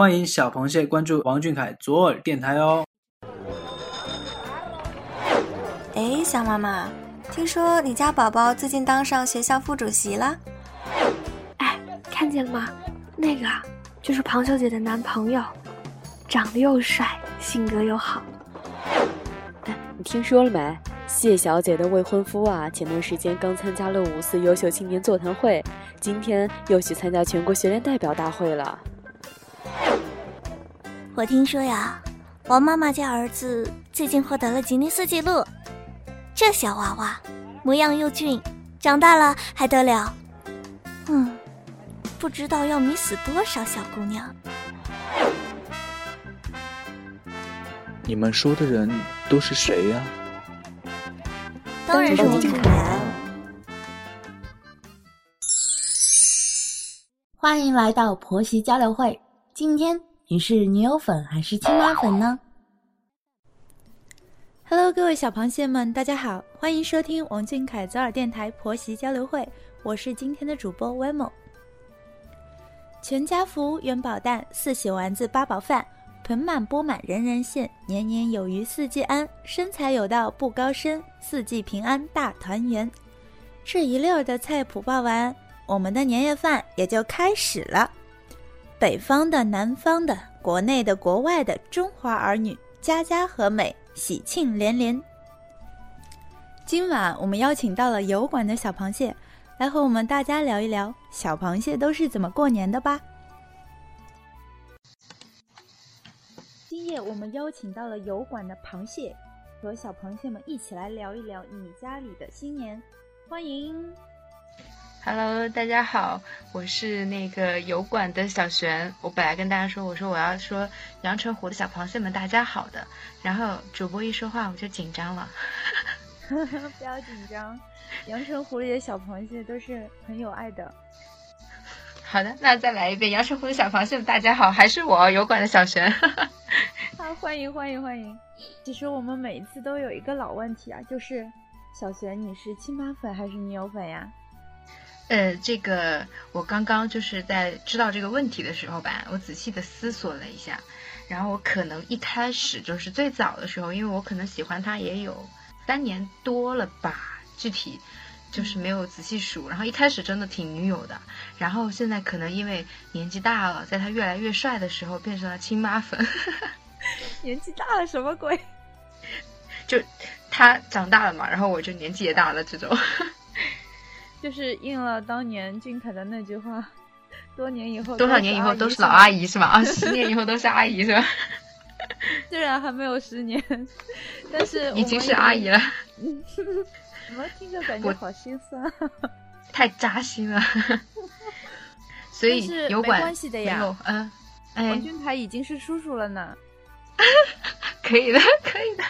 欢迎小螃蟹关注王俊凯左耳电台哦。哎，小妈妈，听说你家宝宝最近当上学校副主席了？哎，看见了吗？那个就是庞小姐的男朋友，长得又帅，性格又好。哎，你听说了没？谢小姐的未婚夫啊，前段时间刚参加了五四优秀青年座谈会，今天又去参加全国学联代表大会了。我听说呀，王妈妈家儿子最近获得了吉尼斯纪录，这小娃娃模样又俊，长大了还得了？嗯，不知道要迷死多少小姑娘。你们说的人都是谁呀？当然是王俊凯。欢迎来到婆媳交流会。今天你是女友粉还是亲妈粉呢？Hello，各位小螃蟹们，大家好，欢迎收听王俊凯左耳电台婆媳交流会。我是今天的主播 Wemo。全家福，元宝蛋，四喜丸子，八宝饭。盆满钵满人人羡，年年有余四季安，身材有道不高深，四季平安大团圆。这一溜的菜谱报完，我们的年夜饭也就开始了。北方的、南方的、国内的、国外的，中华儿女家家和美，喜庆连连。今晚我们邀请到了油管的小螃蟹，来和我们大家聊一聊小螃蟹都是怎么过年的吧。今夜我们邀请到了油管的螃蟹，和小螃蟹们一起来聊一聊你家里的新年。欢迎，Hello，大家好，我是那个油管的小璇。我本来跟大家说，我说我要说阳澄湖的小螃蟹们大家好的，然后主播一说话我就紧张了。不要紧张，阳澄湖里的小螃蟹都是很有爱的。好的，那再来一遍，阳澄湖的小螃蟹们大家好，还是我油管的小璇。啊，欢迎欢迎欢迎！其实我们每一次都有一个老问题啊，就是小璇，你是亲妈粉还是女友粉呀？呃，这个我刚刚就是在知道这个问题的时候吧，我仔细的思索了一下，然后我可能一开始就是最早的时候，因为我可能喜欢他也有三年多了吧，具体就是没有仔细数，然后一开始真的挺女友的，然后现在可能因为年纪大了，在他越来越帅的时候，变成了亲妈粉。年纪大了什么鬼？就他长大了嘛，然后我就年纪也大了，这种。就是应了当年俊凯的那句话：多年以后，多少年以后都是老阿姨是吗？啊，十年以后都是阿姨是吧？虽然还没有十年，但是已经是阿姨了。怎么听着感觉好心酸？太扎心了。所以有关系的呀，嗯。王俊凯已经是叔叔了呢，可以的，可以的。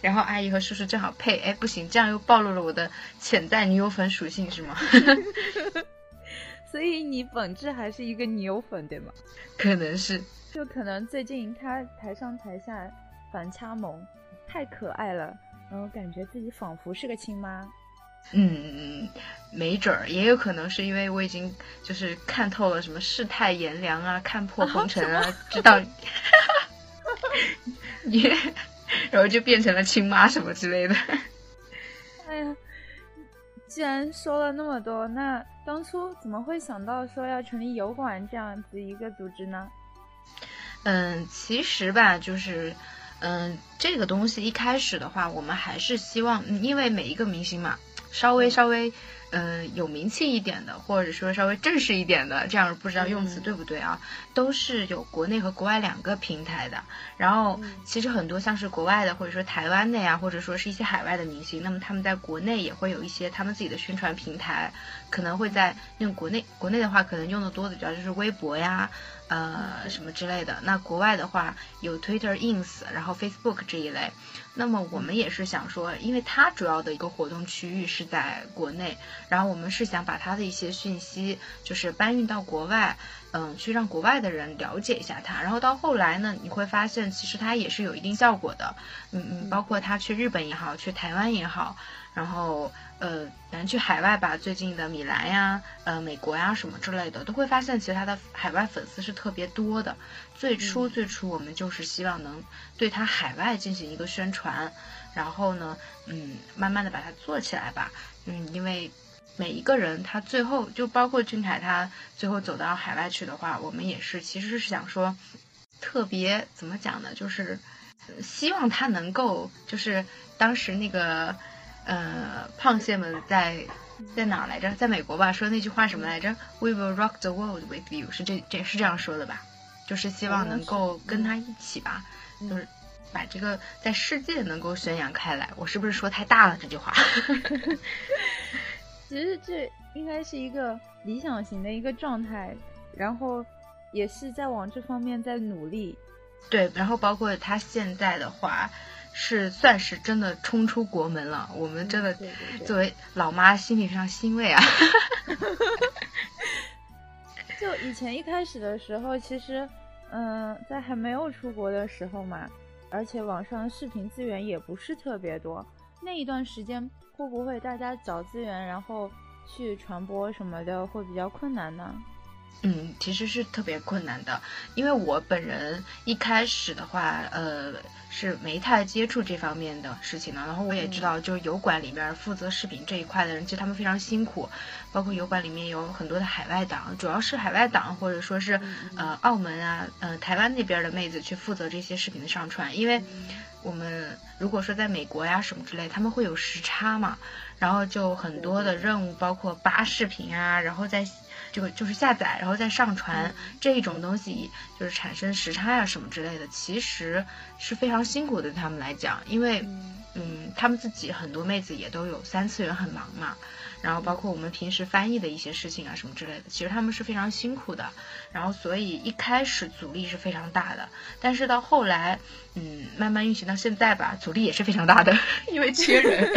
然后阿姨和叔叔正好配，哎，不行，这样又暴露了我的潜在女友粉属性，是吗？所以你本质还是一个女友粉，对吗？可能是，就可能最近他台上台下反差萌，太可爱了，然后感觉自己仿佛是个亲妈。嗯，没准儿，也有可能是因为我已经就是看透了什么世态炎凉啊，看破红尘啊，知道，你，然后就变成了亲妈什么之类的。哎呀，既然说了那么多，那当初怎么会想到说要成立油管这样子一个组织呢？嗯，其实吧，就是，嗯，这个东西一开始的话，我们还是希望，因为每一个明星嘛。稍微稍微，嗯，有名气一点的，或者说稍微正式一点的，这样不知道用词对不对啊？都是有国内和国外两个平台的。然后其实很多像是国外的，或者说台湾的呀，或者说是一些海外的明星，那么他们在国内也会有一些他们自己的宣传平台，可能会在用国内国内的话，可能用的多的主要就是微博呀，呃，什么之类的。那国外的话有 Twitter、Ins，然后 Facebook 这一类。那么我们也是想说，因为它主要的一个活动区域是在国内，然后我们是想把他的一些讯息，就是搬运到国外，嗯，去让国外的人了解一下他。然后到后来呢，你会发现其实他也是有一定效果的，嗯嗯，包括他去日本也好，去台湾也好，然后呃，反正去海外吧，最近的米兰呀、呃美国呀什么之类的，都会发现其实他的海外粉丝是特别多的。最初最初我们就是希望能对他海外进行一个宣传，然后呢，嗯，慢慢的把它做起来吧，嗯，因为。每一个人，他最后就包括俊凯，他最后走到海外去的话，我们也是其实是想说，特别怎么讲呢？就是希望他能够，就是当时那个呃胖蟹们在在哪儿来着？在美国吧，说那句话什么来着？We will rock the world with you，是这这是这样说的吧？就是希望能够跟他一起吧，就是把这个在世界能够宣扬开来。我是不是说太大了这句话？其实这应该是一个理想型的一个状态，然后也是在往这方面在努力。对，然后包括他现在的话，是算是真的冲出国门了。我们真的作为老妈心里非常欣慰啊。就以前一开始的时候，其实嗯，在还没有出国的时候嘛，而且网上视频资源也不是特别多，那一段时间。会不会大家找资源，然后去传播什么的会比较困难呢？嗯，其实是特别困难的，因为我本人一开始的话，呃，是没太接触这方面的事情的。然后我也知道，就是油管里边负责视频这一块的人，其实他们非常辛苦。包括油管里面有很多的海外党，主要是海外党或者说是呃澳门啊、呃台湾那边的妹子去负责这些视频的上传，因为。我们如果说在美国呀什么之类，他们会有时差嘛，然后就很多的任务，包括扒视频啊，然后再这个就是下载，然后再上传这种东西，就是产生时差呀什么之类的，其实是非常辛苦的，对他们来讲，因为嗯，他们自己很多妹子也都有三次元很忙嘛。然后包括我们平时翻译的一些事情啊什么之类的，其实他们是非常辛苦的。然后所以一开始阻力是非常大的，但是到后来，嗯，慢慢运行到现在吧，阻力也是非常大的，因为缺人。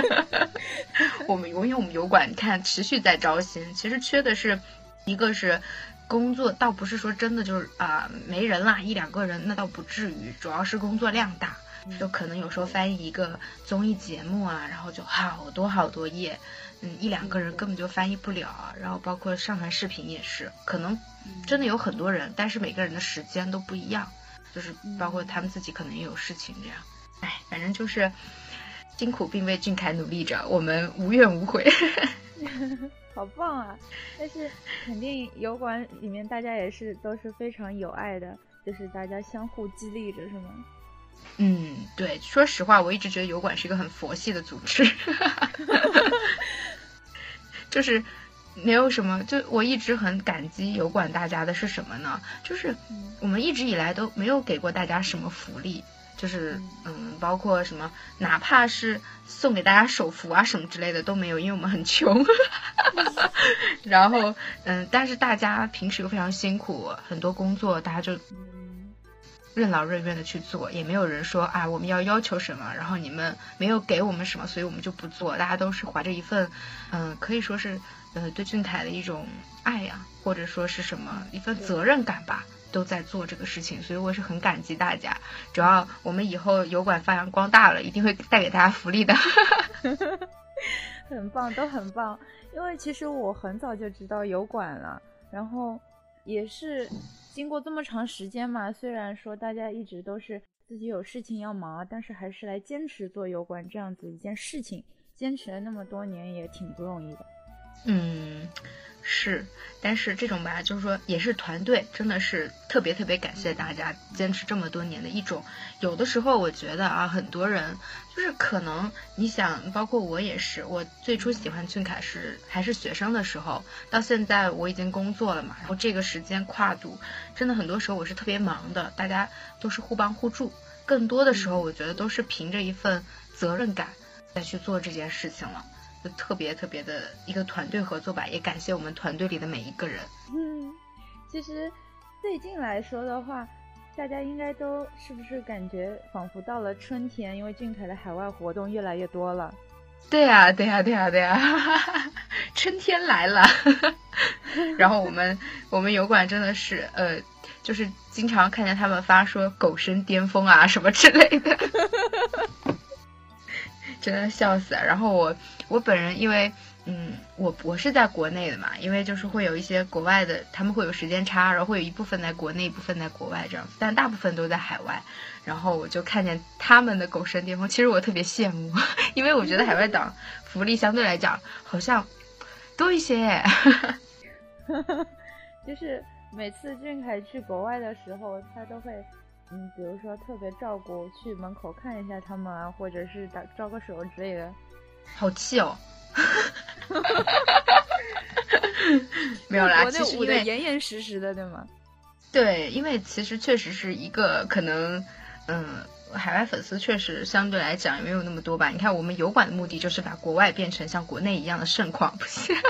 我们因为我们油管你看持续在招新，其实缺的是，一个是工作，倒不是说真的就是啊没人啦，一两个人那倒不至于，主要是工作量大，就可能有时候翻译一个综艺节目啊，然后就好多好多页。嗯，一两个人根本就翻译不了啊。然后包括上传视频也是，可能真的有很多人，但是每个人的时间都不一样，就是包括他们自己可能也有事情这样。哎，反正就是辛苦并为俊凯努力着，我们无怨无悔。好棒啊！但是肯定油管里面大家也是都是非常有爱的，就是大家相互激励着，是吗？嗯，对，说实话，我一直觉得油管是一个很佛系的组织。就是没有什么，就我一直很感激油管大家的是什么呢？就是我们一直以来都没有给过大家什么福利，就是嗯，包括什么，哪怕是送给大家手幅啊什么之类的都没有，因为我们很穷。然后嗯，但是大家平时又非常辛苦，很多工作大家就。任劳任怨的去做，也没有人说啊，我们要要求什么，然后你们没有给我们什么，所以我们就不做。大家都是怀着一份，嗯，可以说是，呃，对俊凯的一种爱呀，或者说是什么一份责任感吧，都在做这个事情。所以我是很感激大家。主要我们以后油管发扬光大了，一定会带给大家福利的。很棒，都很棒。因为其实我很早就知道油管了，然后也是。经过这么长时间嘛，虽然说大家一直都是自己有事情要忙，但是还是来坚持做有关这样子一件事情，坚持了那么多年也挺不容易的。嗯。是，但是这种吧，就是说也是团队，真的是特别特别感谢大家坚持这么多年的一种。有的时候我觉得啊，很多人就是可能你想，包括我也是，我最初喜欢俊凯是还是学生的时候，到现在我已经工作了嘛，然后这个时间跨度，真的很多时候我是特别忙的，大家都是互帮互助，更多的时候我觉得都是凭着一份责任感再去做这件事情了。就特别特别的一个团队合作吧，也感谢我们团队里的每一个人。嗯，其实最近来说的话，大家应该都是不是感觉仿佛到了春天？因为俊凯的海外活动越来越多了。对呀，对呀，对呀，对呀。春天来了。然后我们我们油管真的是呃，就是经常看见他们发说狗生巅峰啊什么之类的，真的笑死。然后我我本人因为。嗯，我我是在国内的嘛，因为就是会有一些国外的，他们会有时间差，然后会有一部分在国内，一部分在国外这样子，但大部分都在海外。然后我就看见他们的狗生巅峰，其实我特别羡慕，因为我觉得海外党福利相对来讲好像多一些。就是每次俊凯去国外的时候，他都会，嗯，比如说特别照顾，去门口看一下他们啊，或者是打招个手之类的。好气哦！没有啦，其实因为严严实实的，对吗？对，因为其实确实是一个可能，嗯，海外粉丝确实相对来讲也没有那么多吧。你看，我们油管的目的就是把国外变成像国内一样的盛况，不是？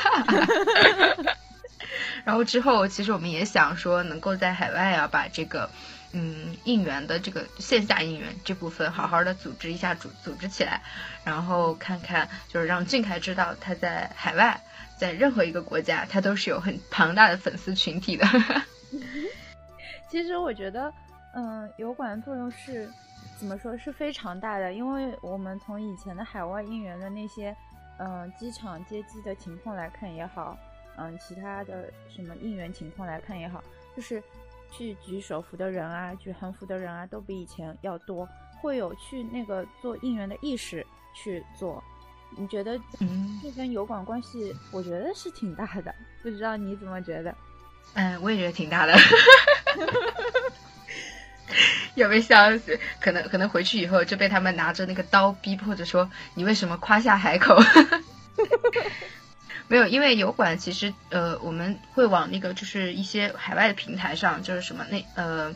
然后之后，其实我们也想说，能够在海外啊，把这个。嗯，应援的这个线下应援这部分，好好的组织一下，组组织起来，然后看看，就是让俊凯知道他在海外，在任何一个国家，他都是有很庞大的粉丝群体的。其实我觉得，嗯，油管的作用是怎么说，是非常大的，因为我们从以前的海外应援的那些，嗯，机场接机的情况来看也好，嗯，其他的什么应援情况来看也好，就是。去举手幅的人啊，举横幅的人啊，都比以前要多，会有去那个做应援的意识去做。你觉得，嗯，这跟油管关系，我觉得是挺大的。不知道你怎么觉得？嗯，我也觉得挺大的。有没有笑死？可能可能回去以后就被他们拿着那个刀逼，迫着说你为什么夸下海口？没有，因为油管其实呃，我们会往那个就是一些海外的平台上，就是什么那呃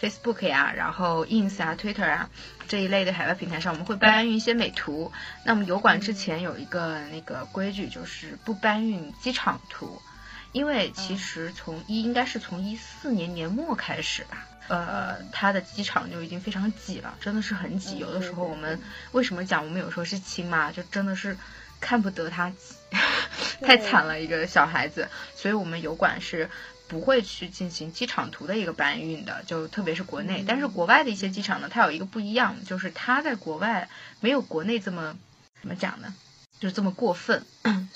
，Facebook 呀，然后 Ins 啊，Twitter 啊这一类的海外平台上，我们会搬运一些美图。那么油管之前有一个那个规矩，就是不搬运机场图，因为其实从一应该是从一四年年末开始吧，呃，它的机场就已经非常挤了，真的是很挤。有的时候我们为什么讲我们有时候是亲妈，就真的是看不得它挤。太惨了，一个小孩子，所以我们油管是不会去进行机场图的一个搬运的，就特别是国内。但是国外的一些机场呢，它有一个不一样，就是它在国外没有国内这么怎么讲呢，就是这么过分。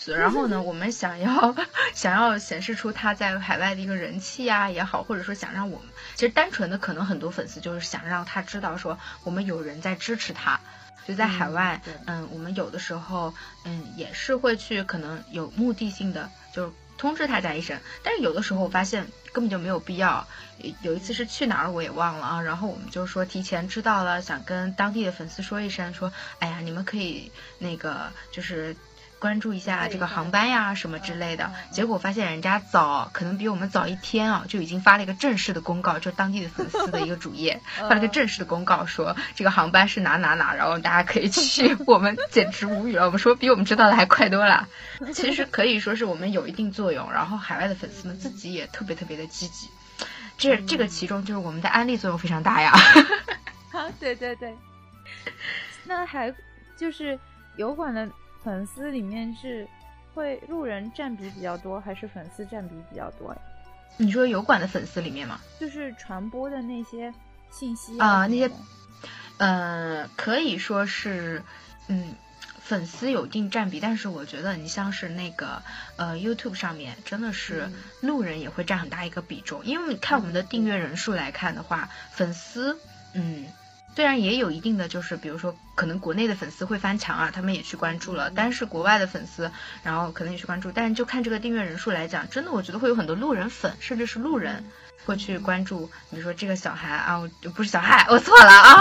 然后呢，我们想要 想要显示出他在海外的一个人气啊也好，或者说想让我们，其实单纯的可能很多粉丝就是想让他知道说我们有人在支持他。就在海外，嗯，我们有的时候，嗯，也是会去，可能有目的性的，就是通知大家一声。但是有的时候我发现根本就没有必要。有一次是去哪儿我也忘了啊，然后我们就说提前知道了，想跟当地的粉丝说一声，说，哎呀，你们可以那个就是。关注一下这个航班呀，什么之类的。结果发现人家早，可能比我们早一天啊，就已经发了一个正式的公告，就当地的粉丝的一个主页 发了个正式的公告，说这个航班是哪哪哪，然后大家可以去。我们简直无语了，我们说比我们知道的还快多了。其实可以说是我们有一定作用，然后海外的粉丝们自己也特别特别的积极。这这个其中就是我们的安利作用非常大呀。好，对对对。那还就是油管的。粉丝里面是会路人占比比较多，还是粉丝占比比较多呀？你说油管的粉丝里面吗？就是传播的那些信息啊，那些，呃，可以说是，嗯，粉丝有一定占比，但是我觉得你像是那个呃 YouTube 上面，真的是路人也会占很大一个比重，因为你看我们的订阅人数来看的话，粉丝，嗯。虽然也有一定的，就是比如说，可能国内的粉丝会翻墙啊，他们也去关注了，但是国外的粉丝，然后可能也去关注，但是就看这个订阅人数来讲，真的我觉得会有很多路人粉，甚至是路人会去关注，比如说这个小孩啊，不是小孩，我错了啊，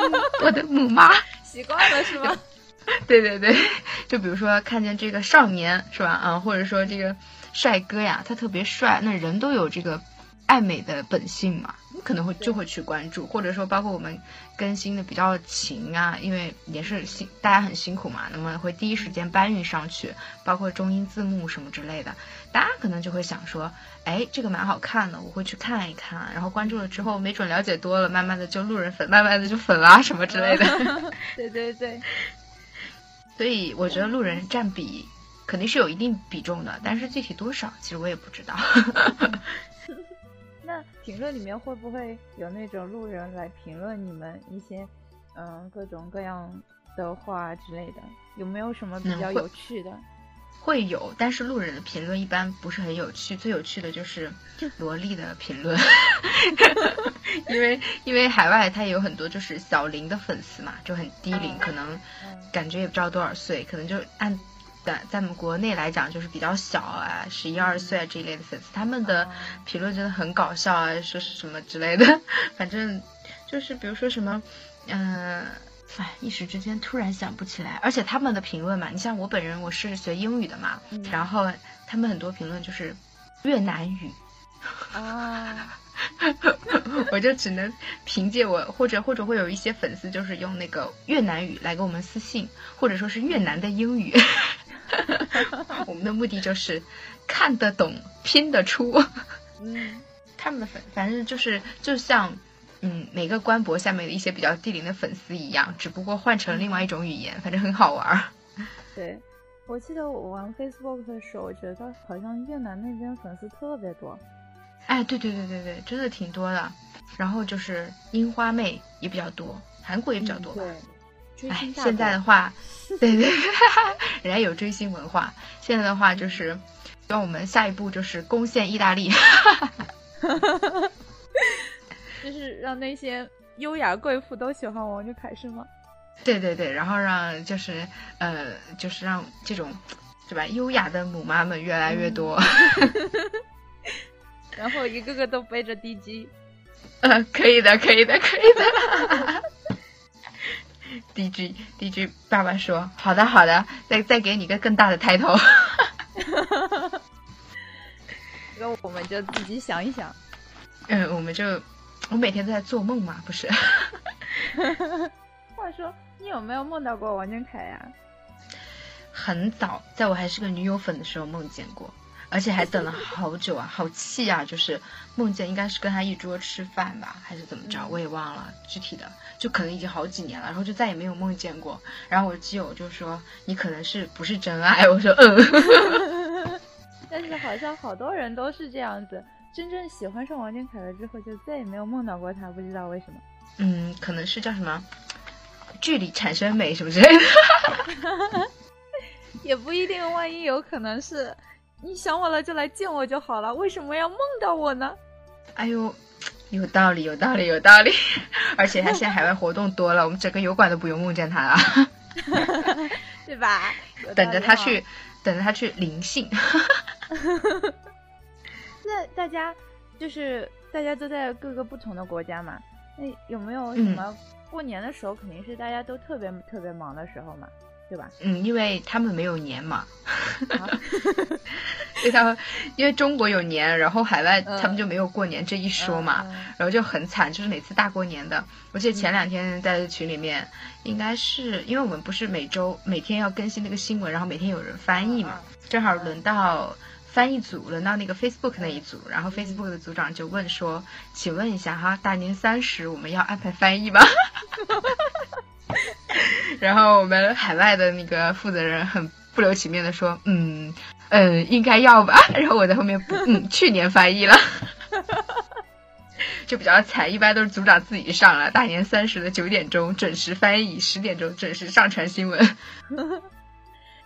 我的母妈，习惯了是吗？对对对，就比如说看见这个少年是吧？啊，或者说这个帅哥呀，他特别帅，那人都有这个。爱美的本性嘛，你可能会就会去关注，或者说包括我们更新的比较勤啊，因为也是辛大家很辛苦嘛，那么会第一时间搬运上去，包括中英字幕什么之类的，大家可能就会想说，哎，这个蛮好看的，我会去看一看，然后关注了之后，没准了解多了，慢慢的就路人粉，慢慢的就粉啦 什么之类的。对对对，所以我觉得路人占比肯定是有一定比重的，但是具体多少，其实我也不知道。那评论里面会不会有那种路人来评论你们一些嗯各种各样的话之类的？有没有什么比较有趣的？会有，但是路人的评论一般不是很有趣。最有趣的就是萝莉的评论，因为因为海外他也有很多就是小龄的粉丝嘛，就很低龄，可能感觉也不知道多少岁，可能就按在在我们国内来讲就是比较小啊，十一二岁啊这一类的粉丝，他们的评论真的很搞笑啊，说是什么之类的，反正就是比如说什么，嗯。哎，一时之间突然想不起来，而且他们的评论嘛，你像我本人我是学英语的嘛，然后他们很多评论就是越南语啊，我就只能凭借我或者或者会有一些粉丝就是用那个越南语来给我们私信，或者说是越南的英语，我们的目的就是看得懂拼得出，嗯，他们的粉反正就是就像。嗯，每个官博下面的一些比较低龄的粉丝一样，只不过换成另外一种语言，反正很好玩。对，我记得我玩 Facebook 的时候，我觉得好像越南那边粉丝特别多。哎，对对对对对，真的挺多的。然后就是樱花妹也比较多，韩国也比较多。对，哎，现在的话，对对，人家有追星文化。现在的话就是，希望我们下一步就是攻陷意大利。就是让那些优雅贵妇都喜欢王俊凯是吗？对对对，然后让就是呃，就是让这种对吧优雅的母妈们越来越多，然后一个个都背着 DG，呃，可以的，可以的，可以的。DG DG 爸爸说好的好的，再再给你个更大的抬头。那我们就自己想一想。嗯，我们就。我每天都在做梦嘛，不是？话说，你有没有梦到过王俊凯呀？很早，在我还是个女友粉的时候梦见过，而且还等了好久啊，好气啊！就是梦见应该是跟他一桌吃饭吧，还是怎么着，我也忘了具体的，就可能已经好几年了，然后就再也没有梦见过。然后我基友就说：“你可能是不是真爱？”我说：“嗯。”但是好像好多人都是这样子。真正喜欢上王俊凯了之后，就再也没有梦到过他，不知道为什么。嗯，可能是叫什么距离产生美什么之类的。也不一定，万一有可能是你想我了就来见我就好了，为什么要梦到我呢？哎呦，有道理，有道理，有道理。而且他现在海外活动多了，我们整个油管都不用梦见他了，对吧？等着他去，等着他去灵性。那大家就是大家都在各个不同的国家嘛，那有没有什么过年的时候肯定是大家都特别特别忙的时候嘛，对吧？嗯，因为他们没有年嘛，对他们，因为中国有年，然后海外他们就没有过年这一说嘛，然后就很惨，就是每次大过年的，我记得前两天在群里面，应该是因为我们不是每周每天要更新那个新闻，然后每天有人翻译嘛，正好轮到。翻译组轮到那个 Facebook 那一组，然后 Facebook 的组长就问说：“请问一下哈，大年三十我们要安排翻译吗？” 然后我们海外的那个负责人很不留情面的说：“嗯嗯，应该要吧。”然后我在后面补：“嗯，去年翻译了，就比较惨，一般都是组长自己上了。大年三十的九点钟准时翻译，十点钟准时上传新闻。”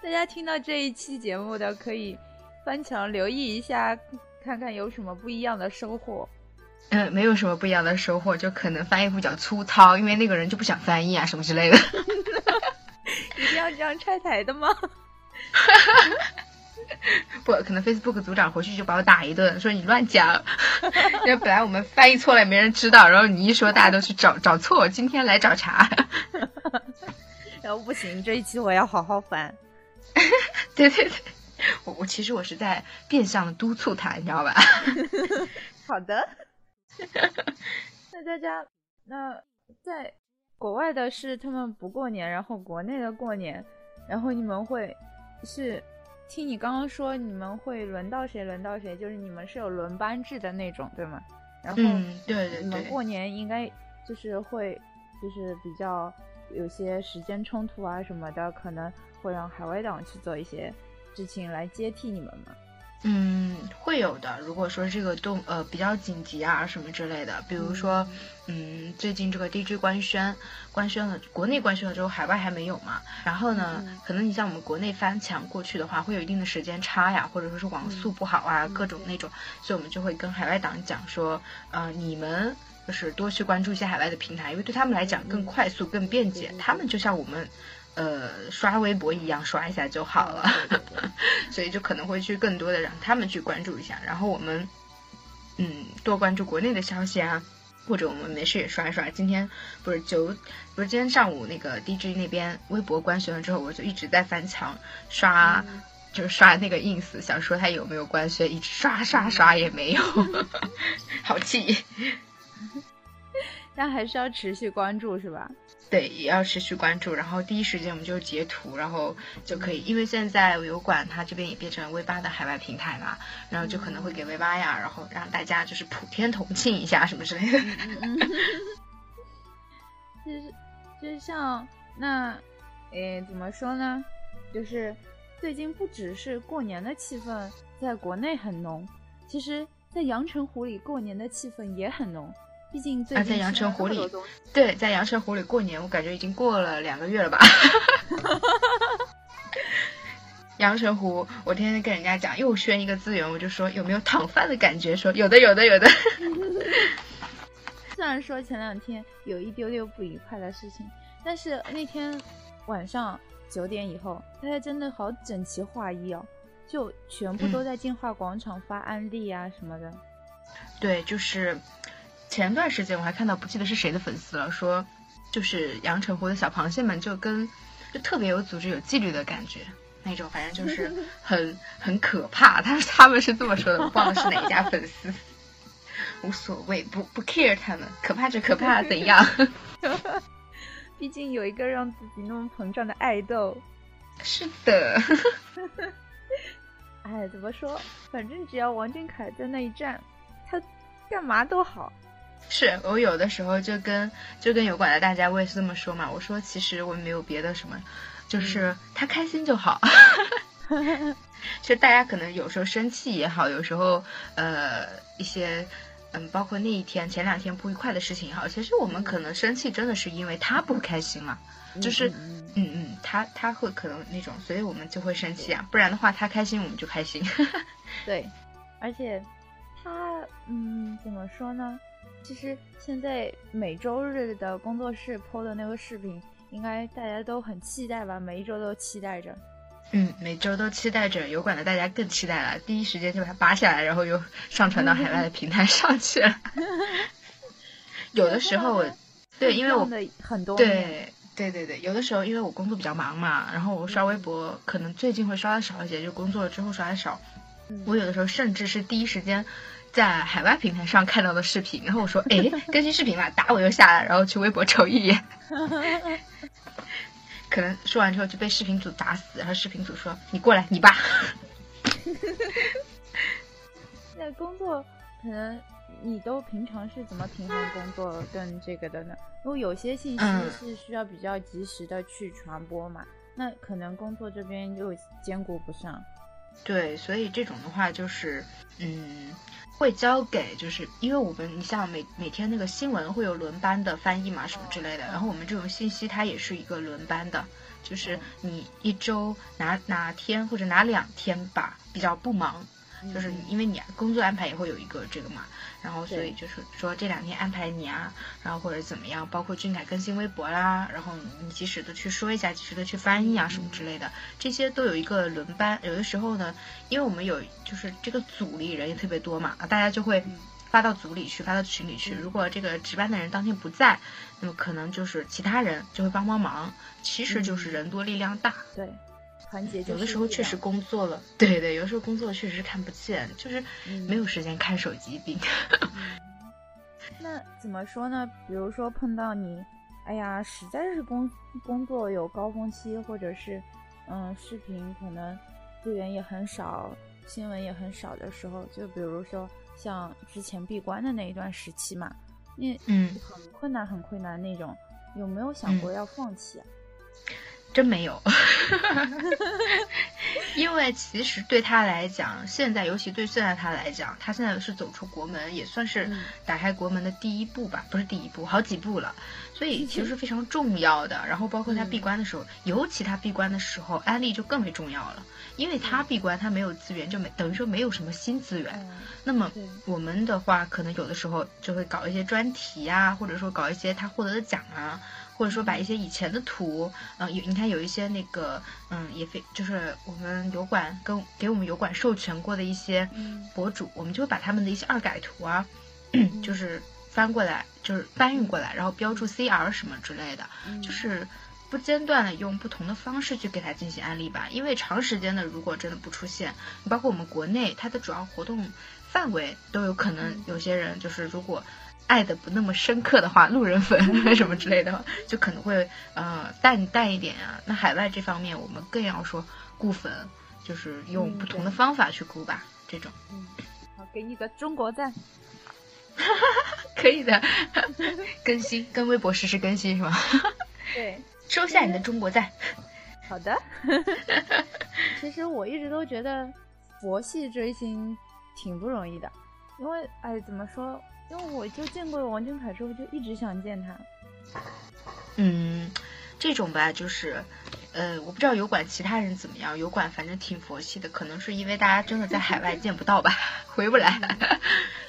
大家听到这一期节目的可以。翻墙留意一下，看看有什么不一样的收获。嗯，没有什么不一样的收获，就可能翻译比较粗糙，因为那个人就不想翻译啊，什么之类的。一定要这样拆台的吗？不可能，Facebook 组长回去就把我打一顿，说你乱讲。因为本来我们翻译错了也没人知道，然后你一说，大家都去找找错。今天来找茬。然后不行，这一期我要好好翻。对对对。我我其实我是在变相督促他，你知道吧？好的。那大家，那在国外的是他们不过年，然后国内的过年，然后你们会是听你刚刚说你们会轮到谁轮到谁，就是你们是有轮班制的那种，对吗？然后对对，你们过年应该就是会就是比较有些时间冲突啊什么的，可能会让海外党去做一些。事情来接替你们吗？嗯，会有的。如果说这个动呃比较紧急啊什么之类的，比如说，嗯，最近这个 DG 官宣，官宣了，国内官宣了之后，海外还没有嘛。然后呢，可能你像我们国内翻墙过去的话，会有一定的时间差呀，或者说是网速不好啊，各种那种，所以我们就会跟海外党讲说，呃，你们就是多去关注一些海外的平台，因为对他们来讲更快速、更便捷。他们就像我们。呃，刷微博一样刷一下就好了，所以就可能会去更多的让他们去关注一下，然后我们，嗯，多关注国内的消息啊，或者我们没事也刷一刷。今天不是九，不是今天上午那个 DJ 那边微博官宣了之后，我就一直在翻墙刷，就是刷那个 ins，想说他有没有官宣，一直刷刷刷也没有，好气。但还是要持续关注，是吧？对，也要持续关注，然后第一时间我们就截图，然后就可以，因为现在油管它这边也变成 V 八的海外平台嘛，然后就可能会给 V 八呀，然后让大家就是普天同庆一下什么之类的。就是就是像那，诶，怎么说呢？就是最近不只是过年的气氛在国内很浓，其实在阳澄湖里过年的气氛也很浓。毕竟在阳澄湖里，对，在阳澄湖里过年，我感觉已经过了两个月了吧。阳澄湖，我天天跟人家讲又宣一个资源，我就说有没有躺饭的感觉？说有的，有的，有的。虽然说前两天有一丢丢不愉快的事情，但是那天晚上九点以后，大家真的好整齐划一哦，就全部都在进化广场发案例啊什么的。对，就是。前段时间我还看到不记得是谁的粉丝了，说就是阳澄湖的小螃蟹们就跟就特别有组织有纪律的感觉那种，反正就是 很很可怕。他他们是这么说的，忘了是哪一家粉丝，无所谓，不不 care 他们，可怕就可怕，怎样？毕竟有一个让自己那么膨胀的爱豆。是的。哎，怎么说？反正只要王俊凯在那一站，他干嘛都好。是我有的时候就跟就跟油管的大家，我也是这么说嘛。我说其实我没有别的什么，就是他开心就好。其实大家可能有时候生气也好，有时候呃一些嗯，包括那一天前两天不愉快的事情也好，其实我们可能生气真的是因为他不开心了，就是嗯嗯，他他会可能那种，所以我们就会生气啊。不然的话，他开心我们就开心。对，而且他嗯怎么说呢？其实现在每周日的工作室 PO 的那个视频，应该大家都很期待吧？每一周都期待着。嗯，每周都期待着，油管的大家更期待了，第一时间就把它扒下来，然后又上传到海外的平台上去了。有的时候我，对，因为我很多对对对对，有的时候因为我工作比较忙嘛，然后我刷微博可能最近会刷的少一些，就工作了之后刷的少。我有的时候甚至是第一时间。在海外平台上看到的视频，然后我说：“哎，更新视频了！”打我就下来，然后去微博瞅一眼。可能说完之后就被视频组打死，然后视频组说：“你过来，你爸。”那工作可能你都平常是怎么平衡工作跟这个的呢？因为有些信息是需要比较及时的去传播嘛，那可能工作这边又兼顾不上。对，所以这种的话就是，嗯。会交给，就是因为我们，你像每每天那个新闻会有轮班的翻译嘛，什么之类的。然后我们这种信息它也是一个轮班的，就是你一周哪哪天或者哪两天吧比较不忙。就是因为你工作安排也会有一个这个嘛，然后所以就是说这两天安排你啊，然后或者怎么样，包括俊凯更新微博啦，然后你及时的去说一下，及时的去翻译啊什么之类的，这些都有一个轮班。有的时候呢，因为我们有就是这个组里人也特别多嘛，啊大家就会发到组里去，发到群里去。如果这个值班的人当天不在，那么可能就是其他人就会帮帮忙。其实就是人多力量大。对。有的时候确实工作了，对对，有的时候工作确实是看不见，就是没有时间看手机。并 那怎么说呢？比如说碰到你，哎呀，实在是工工作有高峰期，或者是嗯，视频可能资源也很少，新闻也很少的时候，就比如说像之前闭关的那一段时期嘛，那嗯很困难很困难那种，有没有想过要放弃啊？真没有，因为其实对他来讲，现在尤其对现在他来讲，他现在是走出国门，也算是打开国门的第一步吧，不是第一步，好几步了。所以其实是非常重要的。然后包括他闭关的时候，尤其他闭关的时候，安利就更为重要了，因为他闭关，他没有资源，就没等于说没有什么新资源。那么我们的话，可能有的时候就会搞一些专题呀，或者说搞一些他获得的奖啊。或者说把一些以前的图，嗯，有你看有一些那个，嗯，也非就是我们油管跟给我们油管授权过的一些博主，我们就会把他们的一些二改图啊，就是翻过来，就是搬运过来，然后标注 CR 什么之类的，就是不间断的用不同的方式去给他进行安利吧。因为长时间的如果真的不出现，包括我们国内它的主要活动范围都有可能有些人就是如果。爱的不那么深刻的话，路人粉 什么之类的，就可能会呃淡淡一点啊。那海外这方面，我们更要说固粉，就是用不同的方法去固吧。这种，嗯，好，给你个中国赞，可以的，更新跟微博实时更新是吗？对，收下你的中国赞。好的。其实我一直都觉得佛系追星挺不容易的，因为哎，怎么说？因为我就见过王俊凯之后，就一直想见他。嗯，这种吧，就是，呃，我不知道油管其他人怎么样，油管反正挺佛系的，可能是因为大家真的在海外见不到吧，回不来。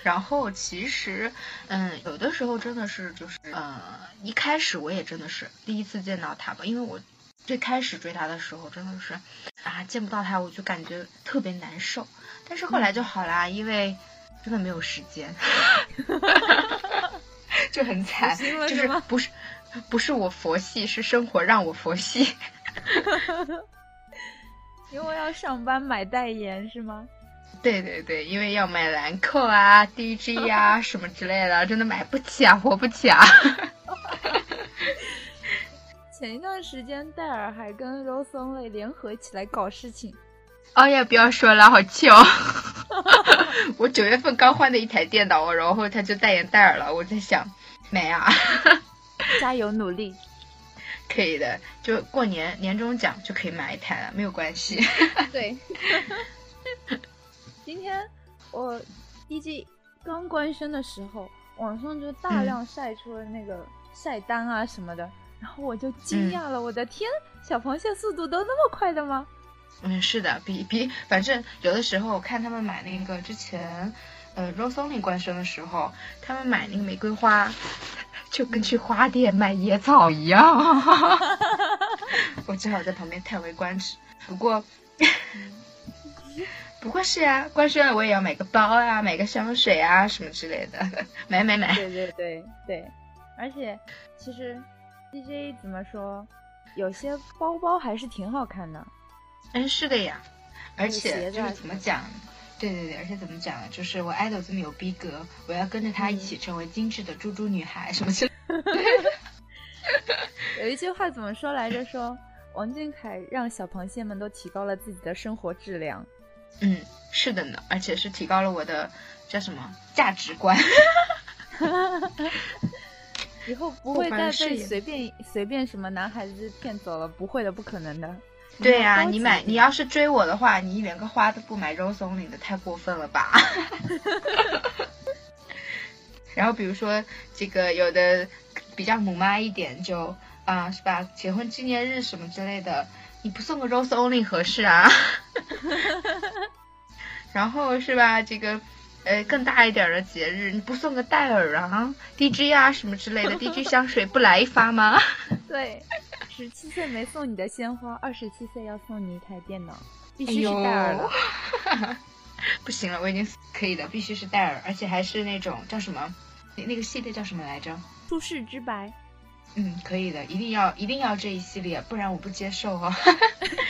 然后其实，嗯，有的时候真的是就是，呃，一开始我也真的是第一次见到他吧，因为我最开始追他的时候真的是啊见不到他，我就感觉特别难受。但是后来就好啦，因为。真的没有时间，就很惨，就是不是不是我佛系，是生活让我佛系。因为要上班买代言是吗？对对对，因为要买兰蔻啊、DG 啊 什么之类的，真的买不起啊，活不起啊。前一段时间戴尔还跟 Rose Only 联合起来搞事情。哎呀，不要说了，好气哦！我九月份刚换的一台电脑，然后他就代言戴尔了。我在想，没啊，加油努力，可以的，就过年年终奖就可以买一台了，没有关系。对，今天我 DG 刚官宣的时候，网上就大量晒出了那个晒单啊什么的，然后我就惊讶了，我的天，小螃蟹速度都那么快的吗？嗯，是的，比比，反正有的时候我看他们买那个之前，呃，Rose Only 官宣的时候，他们买那个玫瑰花，就跟去花店买野草一样，我只好在旁边叹为观止。不过，不过是啊，官宣了我也要买个包啊，买个香水啊什么之类的，买买买。对对对对，而且其实 DJ 怎么说，有些包包还是挺好看的。嗯，是的呀，而且就是怎么讲？对对对，而且怎么讲？就是我爱豆这么有逼格，我要跟着他一起成为精致的猪猪女孩，什么之类的。有一句话怎么说来着？说王俊凯让小螃蟹们都提高了自己的生活质量。嗯，是的呢，而且是提高了我的叫什么价值观。以后不会再被随便随便什么男孩子骗走了，不会的，不可能的。对呀，你买你要是追我的话，你连个花都不买，Rose Only 的太过分了吧？然后比如说这个有的比较母妈一点，就啊是吧？结婚纪念日什么之类的，你不送个 Rose Only 合适啊？然后是吧？这个呃更大一点的节日，你不送个戴尔啊、DG 啊什么之类的，DG 香水不来一发吗？对。十七岁没送你的鲜花，二十七岁要送你一台电脑，必须是戴尔的。不行了，我已经可以的，必须是戴尔，而且还是那种叫什么，那那个系列叫什么来着？出世之白。嗯，可以的，一定要一定要这一系列，不然我不接受哦。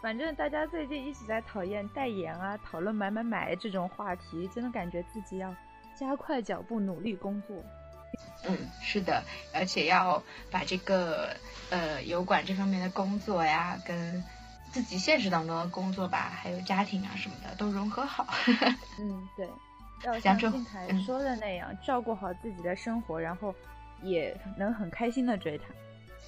反正大家最近一直在讨厌代言啊，讨论买买买这种话题，真的感觉自己要加快脚步，努力工作。嗯，是的，而且要把这个呃油管这方面的工作呀，跟自己现实当中的工作吧，还有家庭啊什么的都融合好。嗯，对，要像静台说的那样，照顾好自己的生活，然后也能很开心的追他。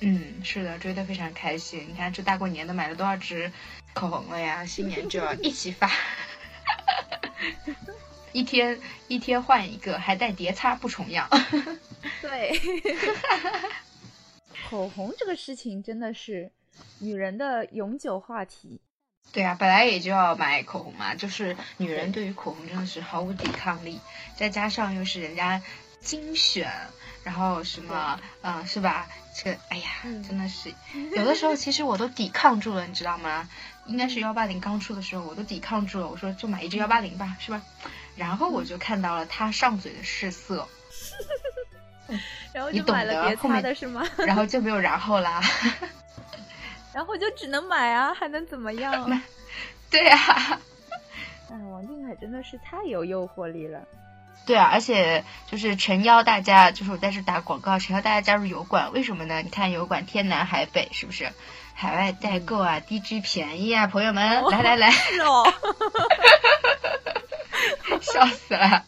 嗯，是的，追的非常开心。你看，这大过年的买了多少支口红了呀？新年就要一起发，一天一天换一个，还带叠擦，不重样。对，口红这个事情真的是女人的永久话题。对啊，本来也就要买口红嘛，就是女人对于口红真的是毫无抵抗力，再加上又是人家精选，然后什么，嗯，是吧？这个，哎呀，真的是 有的时候其实我都抵抗住了，你知道吗？应该是幺八零刚出的时候，我都抵抗住了，我说就买一支幺八零吧，是吧？然后我就看到了他上嘴的试色，然后就买了别擦的是吗？然后就没有然后啦。然后就只能买啊，还能怎么样？对呀，哎，王俊凯真的是太有诱惑力了。对啊，而且就是诚邀大家，就是我在这打广告，诚邀大家加入油管。为什么呢？你看油管天南海北，是不是？海外代购啊低 G 便宜啊，朋友们，来来来，是哦，笑死了，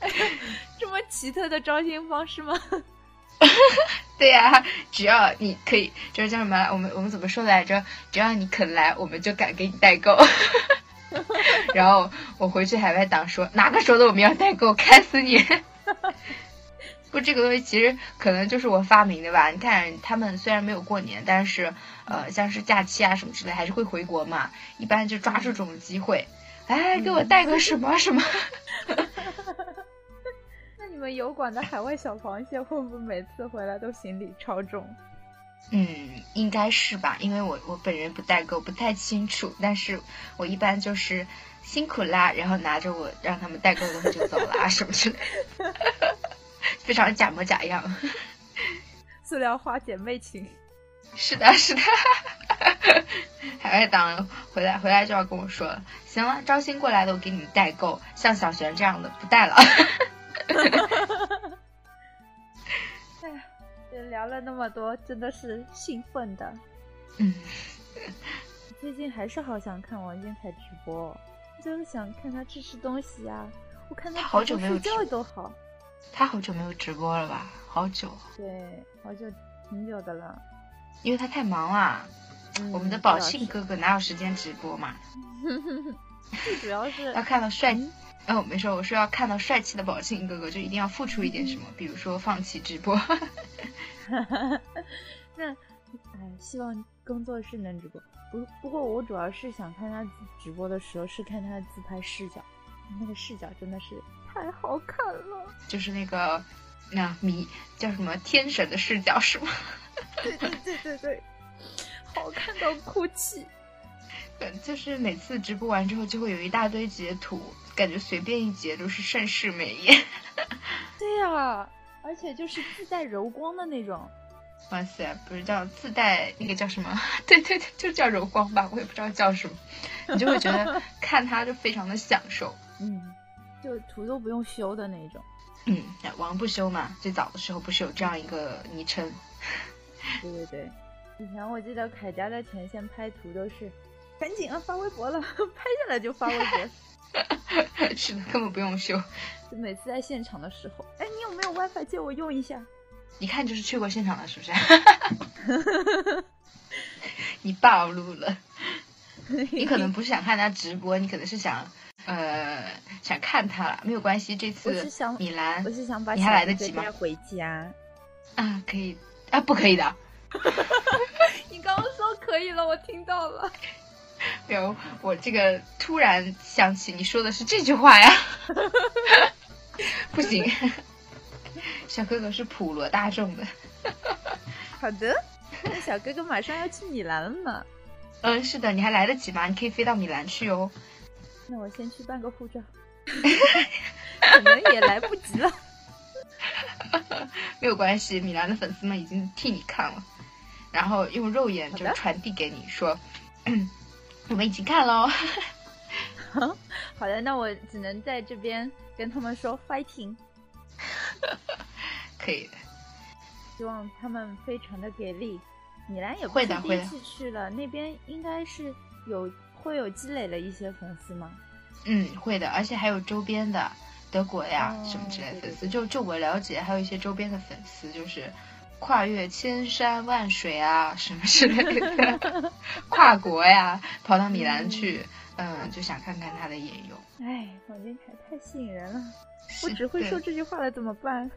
这么奇特的招新方式吗？对呀，只要你可以，就是叫什么？我们我们怎么说来着？只要你肯来，我们就敢给你代购。然后我回去海外党说，哪个说的我们要代购？开死你！不，这个东西其实可能就是我发明的吧？你看他们虽然没有过年，但是呃，像是假期啊什么之类，还是会回国嘛。一般就抓住这种机会，哎，给我带个什么什么。那你们油管的海外小螃蟹会不会每次回来都行李超重？嗯，应该是吧，因为我我本人不代购，不太清楚。但是我一般就是辛苦啦，然后拿着我让他们代购的东西就走了啊，什么之类的，非常假模假样。塑料花姐妹情。是的，是的。海外党回来回来就要跟我说，行了，招新过来的我给你们代购，像小璇这样的不带了。哎呀，聊了那么多，真的是兴奋的。嗯，最近还是好想看王俊凯直播，就是想看他吃吃东西啊。我看他好久没有觉都好。他好久没有直播了吧？好久。对，好久，挺久的了。因为他太忙了。我们的宝信哥哥哪有时间直播嘛？最主要是 他看到帅。哦，没事，我说要看到帅气的宝庆哥哥，就一定要付出一点什么，比如说放弃直播。那，哎，希望工作室能直播。不，不过我主要是想看他直播的时候，是看他的自拍视角，那个视角真的是太好看了。就是那个，那迷叫什么天神的视角是吗？对对对对对，好看到哭泣。就是每次直播完之后，就会有一大堆截图。感觉随便一截都是盛世美颜，对呀，而且就是自带柔光的那种。哇塞，不是叫自带那个叫什么？对对对，就叫柔光吧，我也不知道叫什么。你就会觉得 看它就非常的享受。嗯，就图都不用修的那种。嗯，王不修嘛，最早的时候不是有这样一个昵称？对对对，以前我记得凯家在前线拍图都是，赶紧啊发微博了，拍下来就发微博。是的，根本不用修。就每次在现场的时候，哎，你有没有 WiFi 借我用一下？一看就是去过现场了，是不是？你暴露了。你可能不是想看他直播，你可能是想呃想看他了。没有关系，这次米兰，我是想把你还来得及吗？回家。啊，可以啊，不可以的。你刚刚说可以了，我听到了。有我这个突然想起你说的是这句话呀，不行，小哥哥是普罗大众的。好的，那小哥哥马上要去米兰了嘛。嗯，是的，你还来得及吗？你可以飞到米兰去哦。那我先去办个护照，可能也来不及了。没有关系，米兰的粉丝们已经替你看了，然后用肉眼就传递给你说。我们一起看喽。好的，那我只能在这边跟他们说 fighting。可以的。希望他们非常的给力。米兰也不是第一次去了，那边应该是有会有积累了一些粉丝吗？嗯，会的，而且还有周边的德国呀什么之类的粉丝。就就我了解，还有一些周边的粉丝，就是跨越千山万水啊，什么之类的，跨国呀，跑到米兰去，嗯，就想看看他的野游。哎，王俊凯太吸引人了，我只会说这句话了，怎么办？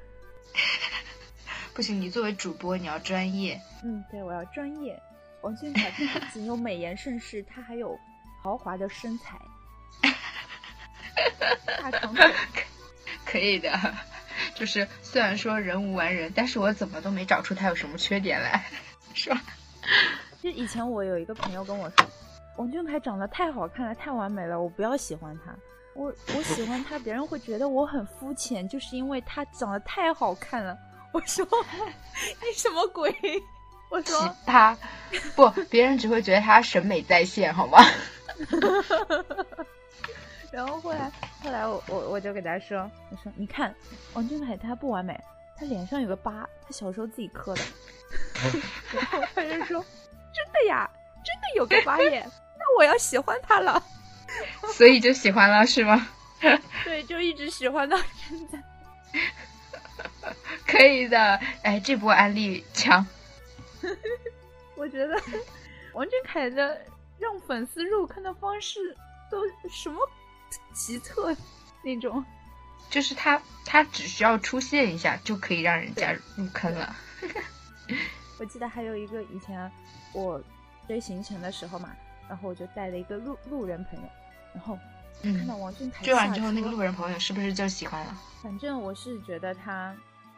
不行，你作为主播，你要专业。嗯，对，我要专业。王俊凯不仅有美颜盛世，他还有豪华的身材，大长腿。可以的，就是虽然说人无完人，但是我怎么都没找出他有什么缺点来，是吧？就以前我有一个朋友跟我说，王俊凯长得太好看了，太完美了，我不要喜欢他。我我喜欢他，别人会觉得我很肤浅，就是因为他长得太好看了。我说你什么鬼？我奇说他，不，别人只会觉得他审美在线，好吗？然后后来后来我我我就给他说，我说你看王俊凯他不完美，他脸上有个疤，他小时候自己磕的。然后他就说真的呀，真的有个疤耶，那我要喜欢他了。所以就喜欢了，是吗？对，就一直喜欢到现在。可以的，哎，这波安利强。我觉得王俊凯的让粉丝入坑的方式都什么奇特那种。就是他，他只需要出现一下就可以让人家入坑了。我记得还有一个以前我追行程的时候嘛，然后我就带了一个路路人朋友，然后看到王俊凯追完之后，那个路人朋友是不是就喜欢了？反正我是觉得他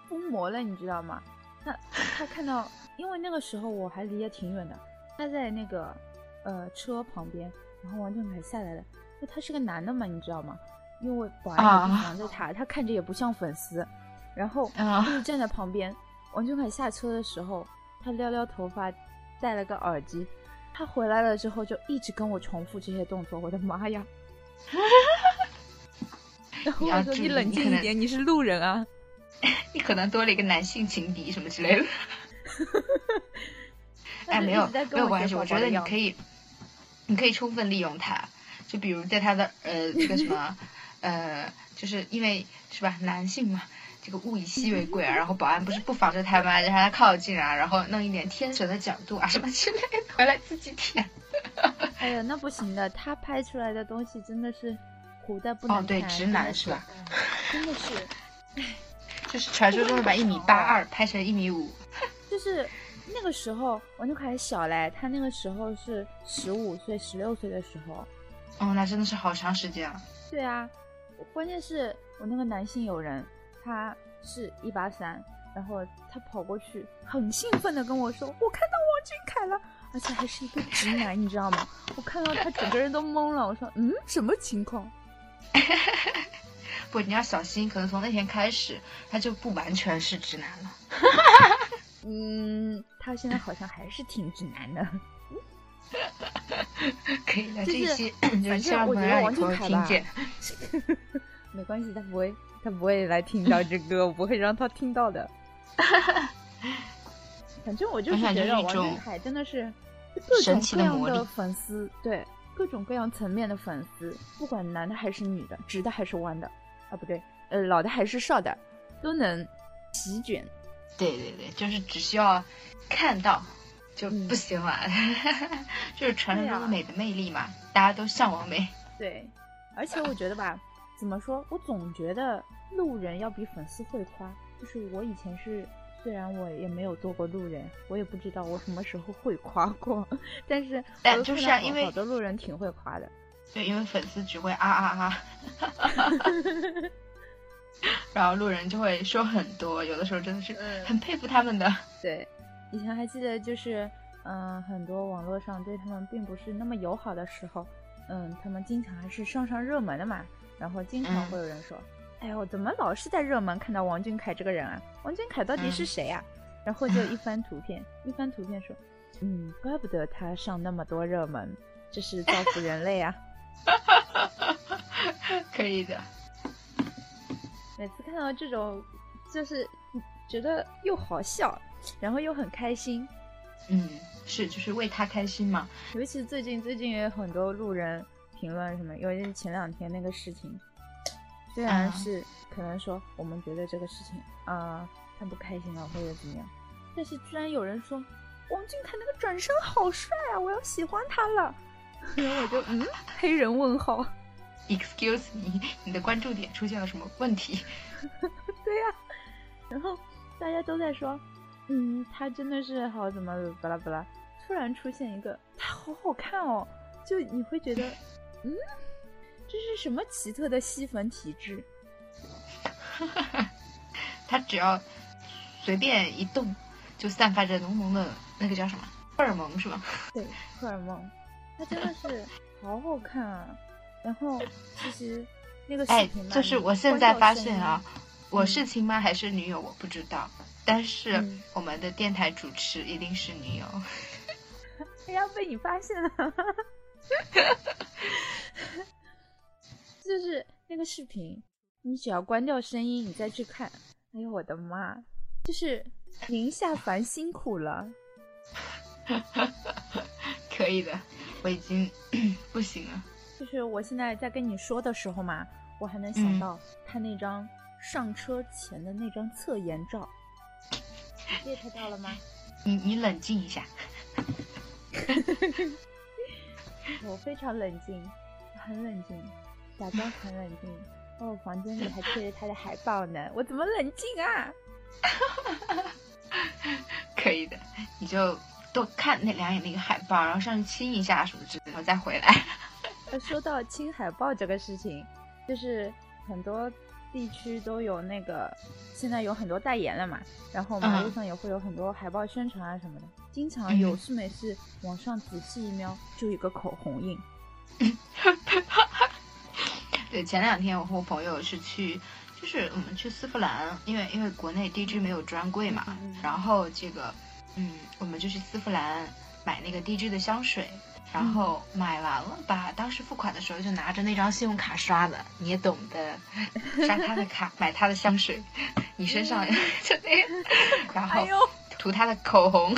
疯魔了，你知道吗？那他看到，因为那个时候我还离得挺远的，他在那个呃车旁边，然后王俊凯下来了，就他是个男的嘛，你知道吗？因为保安也是防着他，他看着也不像粉丝，然后啊就是站在旁边。王俊凯下车的时候，他撩撩头发，戴了个耳机。他回来了之后就一直跟我重复这些动作，我的妈呀！然后我说你冷静一点，你是路人啊。你可能多了一个男性情敌什么之类的。哎，没有没有关系，我觉得你可以，你可以充分利用它。就比如在他的呃这个什么呃，就是因为是吧，男性嘛，这个物以稀为贵啊。然后保安不是不防着他吗？就让他靠近啊，然后弄一点天神的角度啊什么之类的，回来自己舔。哎呀，那不行的，他拍出来的东西真的是糊的不哦，能看。对，直男是吧？真的是，就是传说中的把一米八二拍成一米五。就是那个时候王俊凯还小嘞，他那个时候是十五岁、十六岁的时候。哦，那真的是好长时间啊。对啊，关键是我那个男性友人，他是一八三，然后他跑过去，很兴奋的跟我说：“我看到王俊凯了，而且还是一个直男，你知道吗？”我看到他整个人都懵了，我说：“嗯，什么情况？” 不，你要小心，可能从那天开始，他就不完全是直男了。嗯，他现在好像还是挺直男的。可以的，就是这一期 反正我觉得王俊凯吧听见。没关系，他不会，他不会来听到这歌，我不会让他听到的。反正我就是觉得王俊凯真的是各种各样的粉丝，对各种各样层面的粉丝，不管男的还是女的，直的还是弯的，啊不对，呃老的还是少的，都能席卷。对对对，就是只需要看到就嗯不行了，就是传说对啊中的美的魅力嘛，大家都向往美。对，而且我觉得吧，怎么说？我总觉得路人要比粉丝会夸。就是我以前是，虽然我也没有做过路人，我也不知道我什么时候会夸过，但是哎就是啊因为好好多路人挺会夸的。对，因为粉丝只会啊啊啊，然后路人就会说很多，有的时候真的是嗯很佩服他们的。对，以前还记得就是，嗯、很多网络上对他们并不是那么友好的时候，嗯，他们经常还是上上热门的嘛，然后经常嗯会有人说，哎呦，怎么老是在热门看到王俊凯这个人啊？王俊凯到底是嗯谁啊？然后就一翻图片，一翻图片说，嗯，怪不得他上那么多热门，这是造福人类啊！可以的，每次看到这种，就是觉得又好笑，然后又很开心，嗯，是就是为他开心嘛。尤其最近最近也有很多路人评论什么，尤其是前两天那个事情，虽然啊是可能说我们觉得这个事情啊、他不开心了或者怎么样，但是居然有人说王俊凯那个转身好帅啊，我要喜欢他了。然后我就嗯，黑人问号。Excuse me，你的关注点出现了什么问题？对呀、然后大家都在说，嗯，他真的是好怎么巴拉巴拉。突然出现一个，他好好看哦，就你会觉得，嗯，这是什么奇特的吸粉体质？他只要随便一动，就散发着浓浓的那个叫什么荷尔蒙是吧？对，荷尔蒙，他真的是好好看啊。然后其实那个视哎频嘛，，就是我现在发现啊，我是亲妈还是女友我不知道，但是嗯我们的电台主持一定是女友。哎呀，被你发现了，就是那个视频，你只要关掉声音，你再去看，哎呦我的妈，就是宁夏凡辛苦了。可以的，我已经 不行了。就是我现在在跟你说的时候嘛，我还能想嗯到他那张上车前的那张侧颜照，你 get 到了吗？你你冷静一下，我非常冷静，很冷静，假装很冷静。在我房间里还贴着他的海报呢，我怎么冷静啊？可以的，你就多看那两眼那个海报，然后上去亲一下什么之类的，然后再回来。呃，说到亲海报这个事情，就是很多地区都有那个，现在有很多代言了嘛，然后马路嗯。上也会有很多海报宣传啊什么的，经常嗯。有事没事往上仔细一瞄，就有一个口红印。对，前两天我和我朋友是去，就是我们去丝芙兰，因为因为国内 DG 没有专柜嘛，然后这个，嗯，我们就去丝芙兰买那个 DG 的香水，然后买完了吧，当时付款的时候就拿着那张信用卡刷的，你也懂的，刷他的卡 买他的香水，你身上 就那个，然后涂他的口红。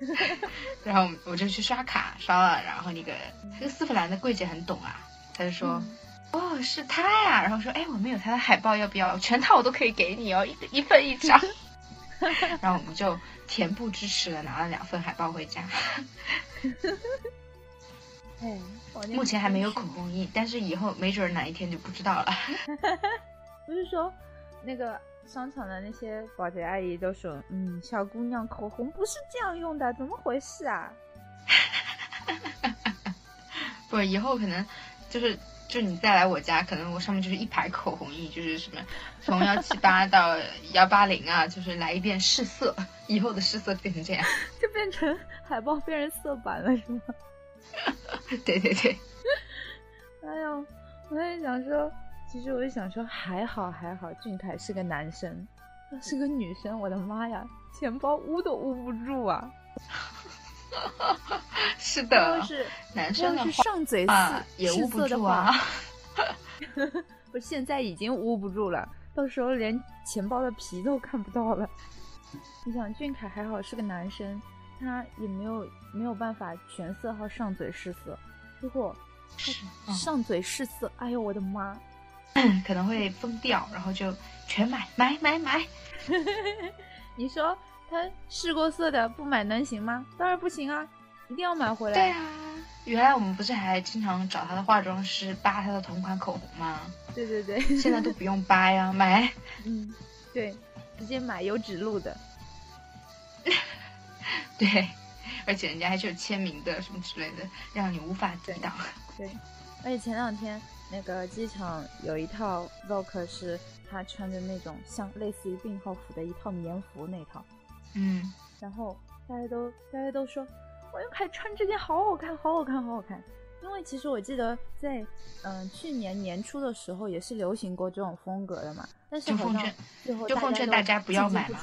然后我就去刷卡，刷了，然后那个那个丝芙兰的柜姐很懂啊，她就说：“哦，是他呀。”然后说：“哎，我们有他的海报，要不要？全套我都可以给你哦，一一份一张。”然后我们就恬不知耻的拿了两份海报回家。哎，目前还没有口红印，但是以后没准儿哪一天就不知道了。不是说那个商场的那些保洁阿姨都说，嗯，小姑娘口红不是这样用的，怎么回事啊？不，以后可能就是就你再来我家，可能我上面就是一排口红印，就是什么从幺七八到幺八零啊，就是来一遍试色，以后的试色变成这样。就变成海报变成色板了，是吗？对 对对，哎呦，我在想说，其实我就想说，还好还好，俊凯是个男生，要是个女生，我的妈呀，钱包捂都捂不住啊！是的要的，是男生的要是上嘴话试也捂不住啊话。我现在已经捂不住了，到时候连钱包的皮都看不到了。你想，俊凯还好是个男生，他也没有没有办法全色号上嘴试色。如果上嘴试色，哎呦我的妈！可能会疯掉，然后就全买买买买。你说他试过色的不买能行吗？当然不行啊，一定要买回来。对啊，原来我们不是还经常找他的化妆师扒他的同款口红吗？对对对，现在都不用扒呀，买。嗯，对，直接买有指路的。对，而且人家还是有签名的什么之类的，让你无法抵挡。对，而且前两天那个机场有一套 Vogue 是他穿着那种像类似于病号服的一套棉服那套，嗯，然后大家都大家都说王俊凯穿这件好好看，好好看，好好看。因为其实我记得在嗯、去年年初的时候也是流行过这种风格的嘛，但是好像就奉劝最后就奉劝大家不要买嘛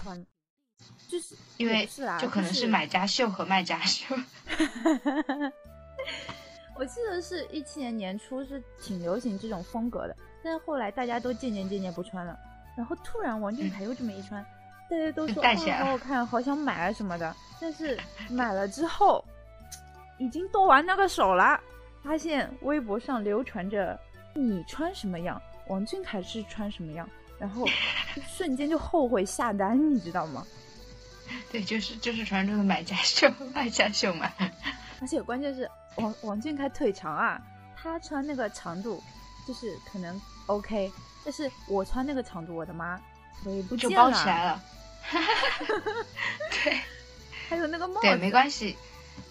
就是因为是啦，就可能是买家秀和卖家秀。我记得是一七年年初是挺流行这种风格的，但是后来大家都渐渐渐渐不穿了，然后突然王俊凯又这么一穿，大家都说啊就带起来了好好看，好想买啊什么的。但是 买了之后，已经剁完那个手了，发现微博上流传着你穿什么样，王俊凯是穿什么样，然后瞬间就后悔下单，你知道吗？对，就是就是传说中的买家秀、卖家秀嘛。而且关键是王王俊凯腿长啊，他穿那个长度就是可能 OK，但是我穿那个长度，我的妈，腿不见就包起来了。对，还有那个帽子。对，没关系，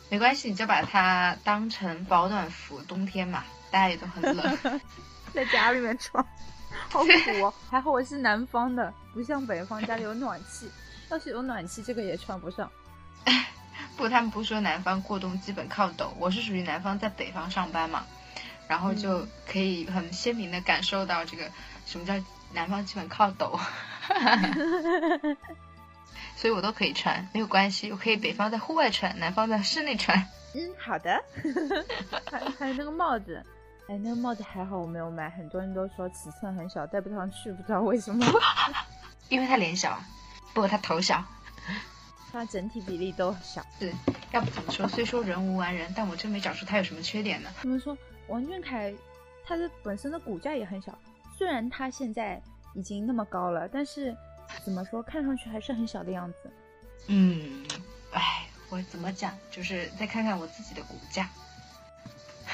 没关系，你就把它当成保暖服，冬天嘛，大家也都很冷，在家里面穿，好苦哦。还好我是南方的，不像北方家里有暖气，要是有暖气，这个也穿不上。不，他们不是说南方过冬基本靠抖，我是属于南方在北方上班嘛，然后就可以很鲜明的感受到这个什么叫南方基本靠抖，所以我都可以穿，没有关系，我可以北方在户外穿，南方在室内穿。嗯，好的。还还有那个帽子，哎，那个帽子还好我没有买，很多人都说尺寸很小，戴不上去，不知道为什么。因为他脸小，不，他头小。他整体比例都小，是，要不怎么说？虽说人无完人，但我真没找出他有什么缺点呢。怎么说？王俊凯，他的本身的骨架也很小，虽然他现在已经那么高了，但是怎么说，看上去还是很小的样子。嗯，哎，我怎么讲？就是再看看我自己的骨架，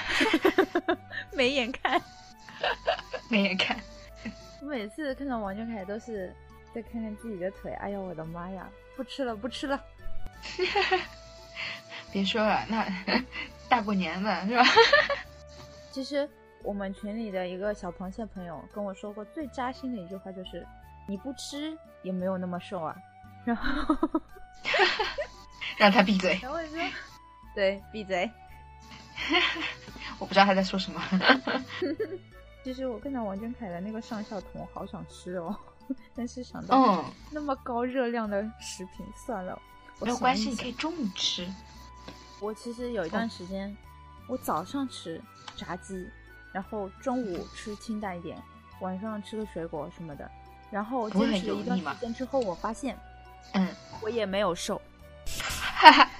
没眼看，没眼看。我每次看到王俊凯都是再看看自己的腿，哎呀，我的妈呀！不吃了，不吃了。别说了，那 大过年的是吧？其实我们群里的一个小螃蟹朋友跟我说过最扎心的一句话，就是你不吃也没有那么瘦啊。然后让他闭嘴。然后我说，对，闭嘴。我不知道他在说什么。其实我看到王俊凯的那个上校桶，好想吃哦。但是想到那么高热量的食品，算了，没有关系，你可以中午吃。我其实有一段时间，我早上吃炸鸡，然后中午吃清淡一点，晚上吃个水果什么的。然后坚持了一段时间之后，我发现，嗯，我也没有瘦。哈哈，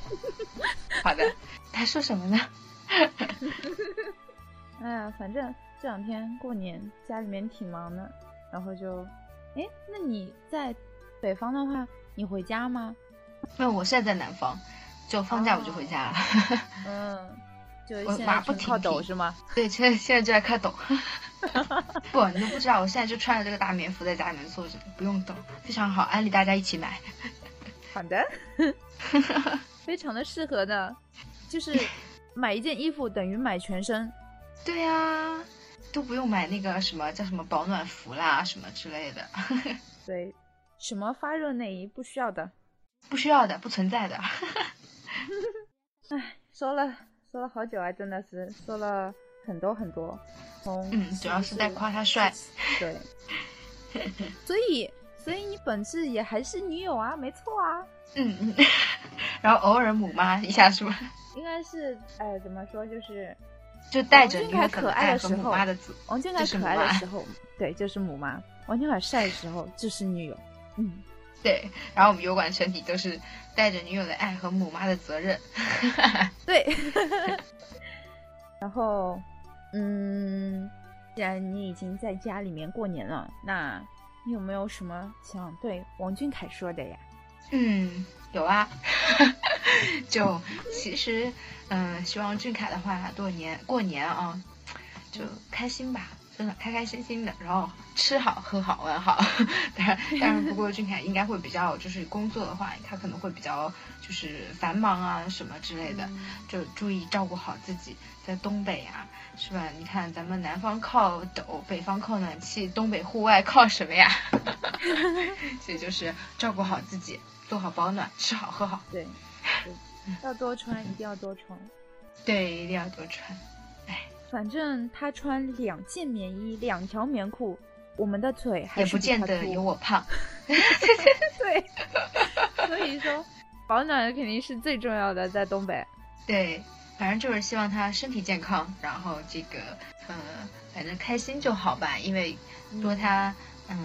好的，他说什么呢？哎呀，反正这两天过年家里面挺忙的，然后就。哎，那你在北方的话，你回家吗？没有，我现在在南方，就放假我就回家了。嗯，就 马不停蹄是吗？对，现在现在就在看抖。不，你都不知道，我现在就穿着这个大棉服在家里面坐着，不用抖，非常好，安利大家一起买。好的，非常的适合的，就是买一件衣服等于买全身。对呀。都不用买那个什么叫什么保暖服啦，什么之类的。对，什么发热内衣不需要的，不需要的，不存在的。唉，说了说了好久啊，真的是说了很多很多。从嗯，主要是在夸他帅。对。所以，所以你本质也还是女友啊，没错啊。嗯嗯。然后偶尔母妈一下是吧？应该是，哎，怎么说就是。就带着女可爱和母妈的时候，王俊凯可爱的时候，对，就是母妈。王俊凯帅的时候，就是女友。嗯，对。然后我们油管全体都是带着女友的爱和母妈的责任。对。然后，嗯，既然你已经在家里面过年了，那你有没有什么想对王俊凯说的呀？嗯，有啊。就其实。嗯，希望俊凯的话，过年过年啊，就开心吧，真的开开心心的，然后吃好喝好玩好。当然，当然，不过俊凯应该会比较，就是工作的话，他可能会比较就是繁忙啊什么之类的，就注意照顾好自己。在东北啊，是吧？你看咱们南方靠抖，北方靠暖气，东北户外靠什么呀？所以就是照顾好自己，做好保暖，吃好喝好。对。要多穿，一定要多穿。对，一定要多穿。哎，反正他穿两件棉衣，两条棉裤，我们的腿还是不见得有我胖。对，所以说保暖肯定是最重要的，在东北。对，反正就是希望他身体健康，然后这个，呃，反正开心就好吧。因为多他，嗯。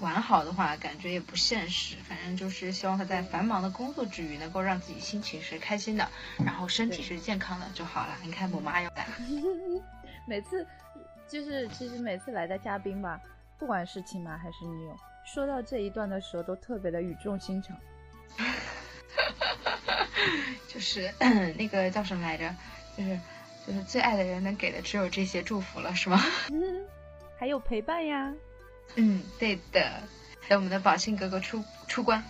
玩好的话，感觉也不现实。反正就是希望他在繁忙的工作之余，能够让自己心情是开心的，然后身体是健康的就好了。你看，我妈又来，每次就是其实每次来的嘉宾吧，不管是亲妈还是女友，说到这一段的时候，都特别的语重心长。就是 那个叫什么来着？就是就是最爱的人能给的只有这些祝福了，是吗？嗯，还有陪伴呀。嗯，对的。等我们的宝信哥哥出出关，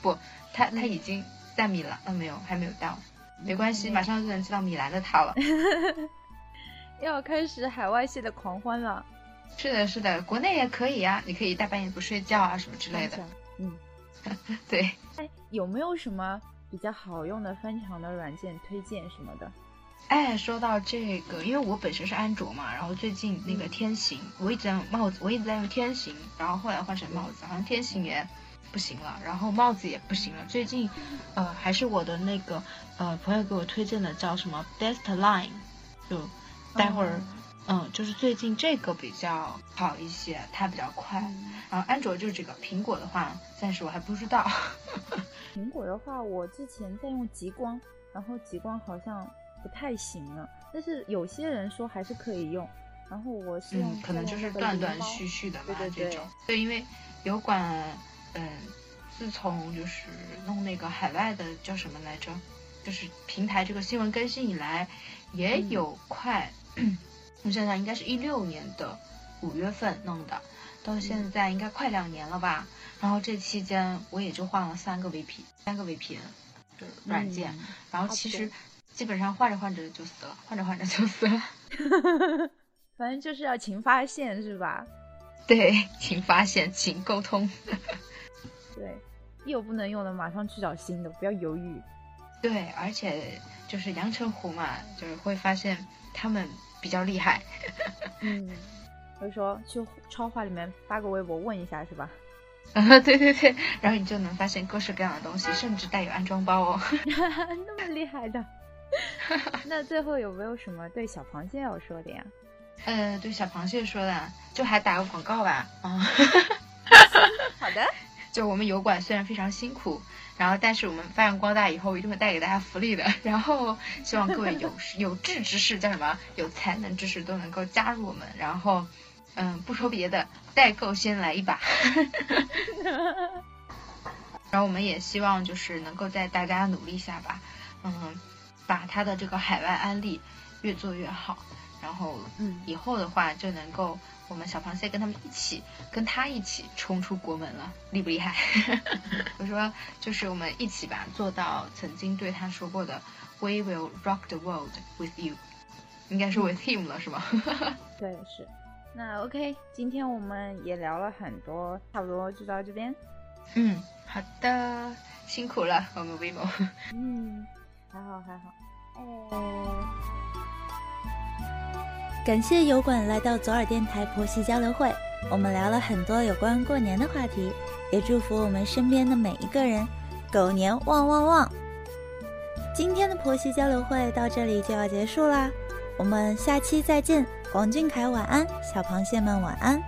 不，他他已经在米兰，嗯，没有，还没有到，没关系，马上就能见到米兰的他了。要开始海外系的狂欢了。是的，是的，国内也可以呀，你可以大半夜不睡觉啊，什么之类的。嗯，对。哎，有没有什么比较好用的翻墙的软件推荐什么的？哎，说到这个，因为我本身是安卓嘛，然后最近那个天行，我一直在用帽子，我一直在用天行，然后后来换成帽子，好像天行也不行了，然后帽子也不行了。最近，呃，还是我的那个呃朋友给我推荐的，叫什么 Best Line，就待会儿，嗯，就是最近这个比较好一些，它比较快。然后安卓就是这个，苹果的话暂时我还不知道。苹果的话，我之前在用极光，然后极光好像。不太行了，但是有些人说还是可以用。然后我是嗯，可能就是断断续续的吧，这种。对，因为油管，嗯，自从就是弄那个海外的叫什么来着，就是平台这个新闻更新以来，也有快，我想想，应该是一六年的五月份弄的，到现在应该快两年了吧。然后这期间我也就换了三个 VP，三个 VPN 就是软件，然后其实。基本上换着换着就死了，换着换着就死了。反正就是要勤发现，是吧？对，勤发现，勤沟通。对，一有不能用的，马上去找新的，不要犹豫。对，而且就是阳澄湖嘛，就是会发现他们比较厉害。嗯，所以说去超话里面发个微博问一下，是吧？啊，对对对，然后你就能发现各式各样的东西，甚至带有安装包哦。那么厉害的。那最后有没有什么对小螃蟹要说的呀？呃，对小螃蟹说的，就还打个广告吧。啊，好的。就我们油管虽然非常辛苦，然后但是我们发扬光大以后一定会带给大家福利的。然后希望各位有 有志之士叫什么有才能之士都能够加入我们。然后，嗯，不说别的，代购先来一把。然后我们也希望就是能够在大家努力下吧，嗯。把他的这个海外安利越做越好，然后嗯，以后的话就能够我们小螃蟹跟他们一起，跟他一起冲出国门了，厉不厉害？我说就是我们一起吧，做到曾经对他说过的，We will rock the world with you，应该是 with him 了，是吗？对，是。那 OK，今天我们也聊了很多，差不多就到这边。嗯，好的，辛苦了，我们 Vivo。嗯。还好还好，哎，感谢油管来到左耳电台婆媳交流会，我们聊了很多有关过年的话题，也祝福我们身边的每一个人，狗年旺旺旺！今天的婆媳交流会到这里就要结束啦，我们下期再见，王俊凯晚安，小螃蟹们晚安。